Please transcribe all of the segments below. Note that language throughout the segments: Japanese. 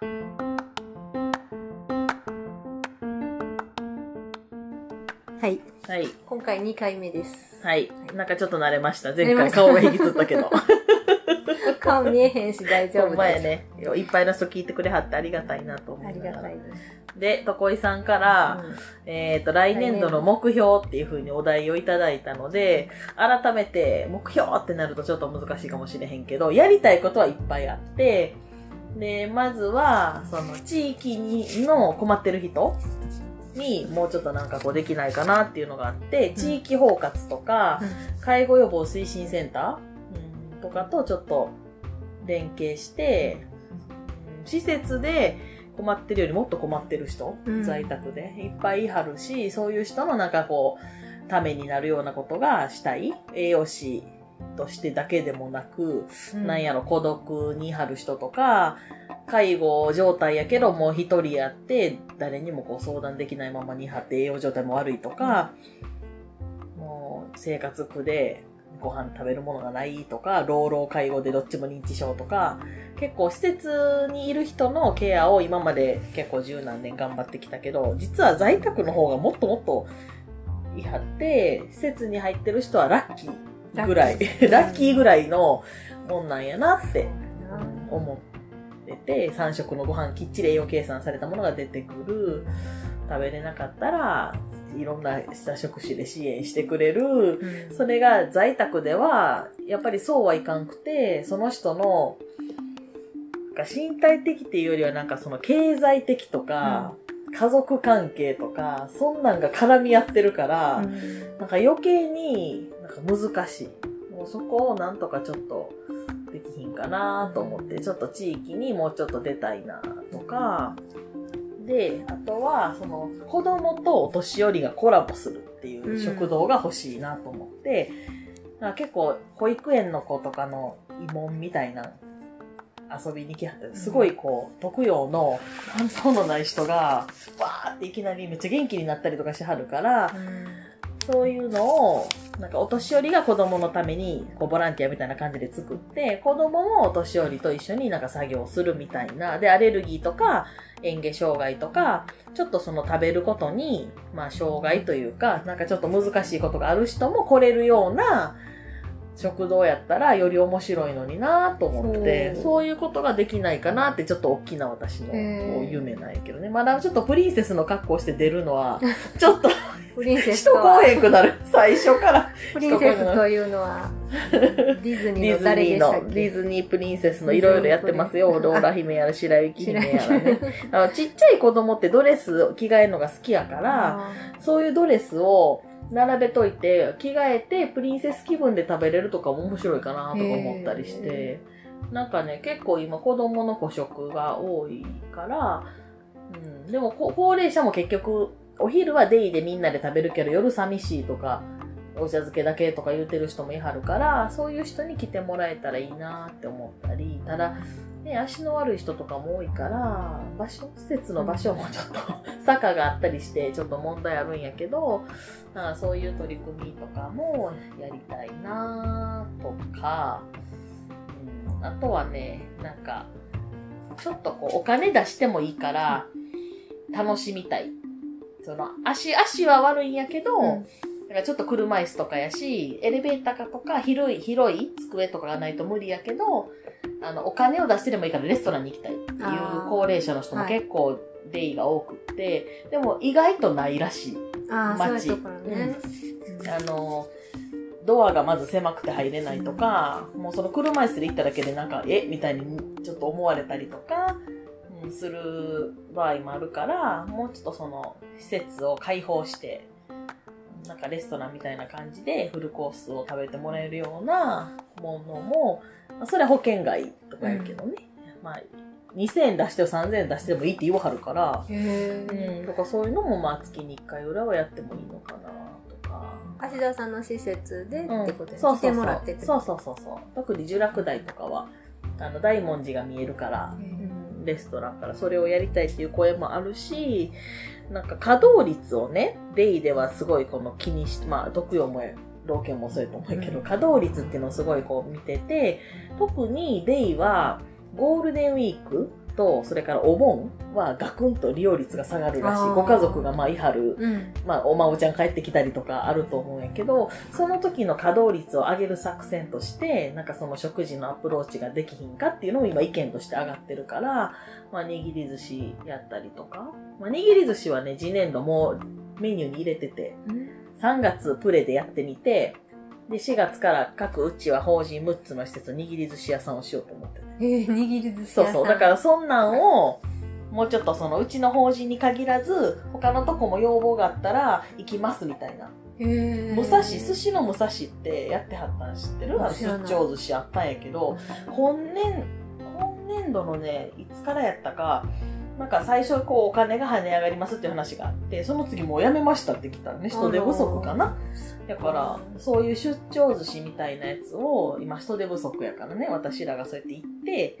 はい。はい。今回2回目です。はい。なんかちょっと慣れました。前慣れました回顔が引きつったけど。顔見えへんし大丈夫ほんまやです。ね。いっぱいの人聞いてくれはってありがたいなと思う。ありがたいです。で、とこいさんから、えっ、と、来年度の目標っていう風にお題をいただいたので、改めて目標ってなるとちょっと難しいかもしれへんけど、やりたいことはいっぱいあって、で、まずは、その、地域にの困ってる人にもうちょっとなんかこうできないかなっていうのがあって、地域包括とか、介護予防推進センター、うん、とかとちょっと連携して、うん。施設で困ってるよりもっと困ってる人、うん。在宅で。いっぱいいはるし、そういう人のなんかこう、ためになるようなことがしたい。栄養士としてだけでもなく、うん。なんやろ、孤独に張る人とか、介護状態やけどもう一人やって、誰にもこう相談できないままに張って栄養状態も悪いとか、もう生活苦でご飯食べるものがないとか、老老介護でどっちも認知症とか、結構施設にいる人のケアを今まで結構十何年頑張ってきたけど、実は在宅の方がもっともっといはって、施設に入ってる人はラッキーぐらい、ラッキーぐらいのもんなんやなって思ってて、3食のご飯きっちり栄養計算されたものが出てくる。食べれなかったら、いろんな下職種で支援してくれる。うん。それが在宅では、やっぱりそうはいかんくて、その人の、身体的っていうよりはなんかその経済的とか、家族関係とか、そんなんが絡み合ってるから、うん。なんか余計になんか難しい。もうそこをなんとかちょっとできひんかなと思って、ちょっと地域にもうちょっと出たいなとか、で、あとは、その、子供とお年寄りがコラボするっていう食堂が欲しいなと思って、なんか結構、保育園の子とかの慰問みたいな遊びに来はって、すごいこう、特養の担当のない人が、わーっていきなりめっちゃ元気になったりとかしはるから、そういうのを、なんかお年寄りが子供のために、こうボランティアみたいな感じで作って、子供もお年寄りと一緒になんか作業するみたいな。で、アレルギーとか、嚥下障害とか、ちょっとその食べることに、まあ障害というか、なんかちょっと難しいことがある人も来れるような食堂やったらより面白いのになと思って、そういうことができないかなってちょっと大きな私の夢なんやけどね。まだちょっとプリンセスの格好して出るのは、ちょっとプリンセス人とは来へんくなる。最初から。プリンセスというのは、ディズニーのディズニーの、誰でしたっけ？ディズニープリンセスのいろいろやってますよ。ローラ姫やら白雪姫やらね白。あのちっちゃい子供ってドレス着替えるのが好きやから、そういうドレスを並べといて、着替えてプリンセス気分で食べれるとかも面白いかなとか思ったりしへて。なんかね、結構今子供の個食が多いから、うん、でもこ高齢者も結局、お昼はデイでみんなで食べるけど夜寂しいとか、お茶漬けだけとか言ってる人もいはるから、そういう人に来てもらえたらいいなって思ったり、ただ、ね、足の悪い人とかも多いから、場所、施設の場所もちょっと 坂があったりして、ちょっと問題あるんやけど、なんそういう取り組みとかもやりたいなとか、うん、あとはね、なんか、ちょっとこう、お金出してもいいから、楽しみたい。その、足、足は悪いんやけど、うん。だからちょっと車椅子とかやし、エレベーターとか広い、広い机とかがないと無理やけど、あの、お金を出してでもいいからレストランに行きたいっていう高齢者の人も結構デイが多くって、でも意外とないらしい。ああ、そう街いうところね。あの、ドアがまず狭くて入れないとか、もうその車椅子で行っただけでなんか、え？みたいにちょっと思われたりとか、うん、する場合もあるから、もうちょっとその施設を開放して、なんかレストランみたいな感じでフルコースを食べてもらえるようなものも、まあそれは保険外とかやけどね。まあ、2000円出しても3000円出してもいいって言わはるから、へうえ。ん、だからそういうのもまあ月に1回ぐらいはやってもいいのかなとか。芦田さんの施設でうんってことでうそうそうてもらってってそうそうそう。そう特に聚楽台とかはあの大文字が見えるから、レストランからそれをやりたいっていう声もあるしなんか稼働率をねデイではすごいこの気にしてまあ特養も老犬もそうやと思うけど、うん。稼働率っていうのをすごいこう見てて特にデイはゴールデンウィークと、それからお盆はガクンと利用率が下がるらしい。ご家族がまあいはる、うん。まあお孫ちゃん帰ってきたりとかあると思うんやけど、その時の稼働率を上げる作戦として、なんかその食事のアプローチができひんかっていうのも今意見として上がってるから、まあ握り寿司やったりとか。まあ握り寿司はね、次年度もうメニューに入れてて、3月プレでやってみて、で、4月から各うちは法人6つの施設握り寿司屋さんをしようと思ってて。えー、握り寿司。そうそう。だからそんなんを、もうちょっとそのうちの法人に限らず、他のとこも要望があったら行きますみたいな。武蔵、寿司の武蔵ってやってはったん知ってる？あの出張寿司あったんやけど、今年、今年度のね、いつからやったか、なんか最初こうお金が跳ね上がりますっていう話があって、その次もうやめましたって来たのね。人手不足かな。だから、そういう出張寿司みたいなやつを、今人手不足やからね、私らがそうやって行って、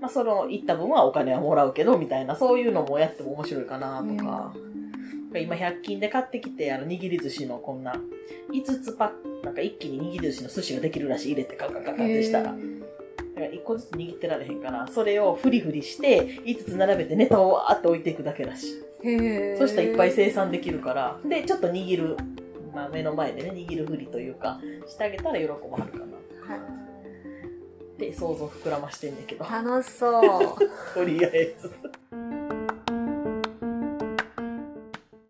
まあその行った分はお金はもらうけど、みたいな、そういうのもやっても面白いかなとか。今100均で買ってきて、あの、握り寿司のこんな、5つパッ、なんか一気に握り寿司の寿司ができるらしい。入れてカカカカってしたら。だから1個ずつ握ってられへんから、それをフリフリして、5つ並べてネタをわーって置いていくだけだし。そしたらいっぱい生産できるから、で、ちょっと握る、まあ目の前でね、握るふりというか、してあげたら喜ばはるかな。はいって想像膨らましてんだけど、楽しそう。とりあえず。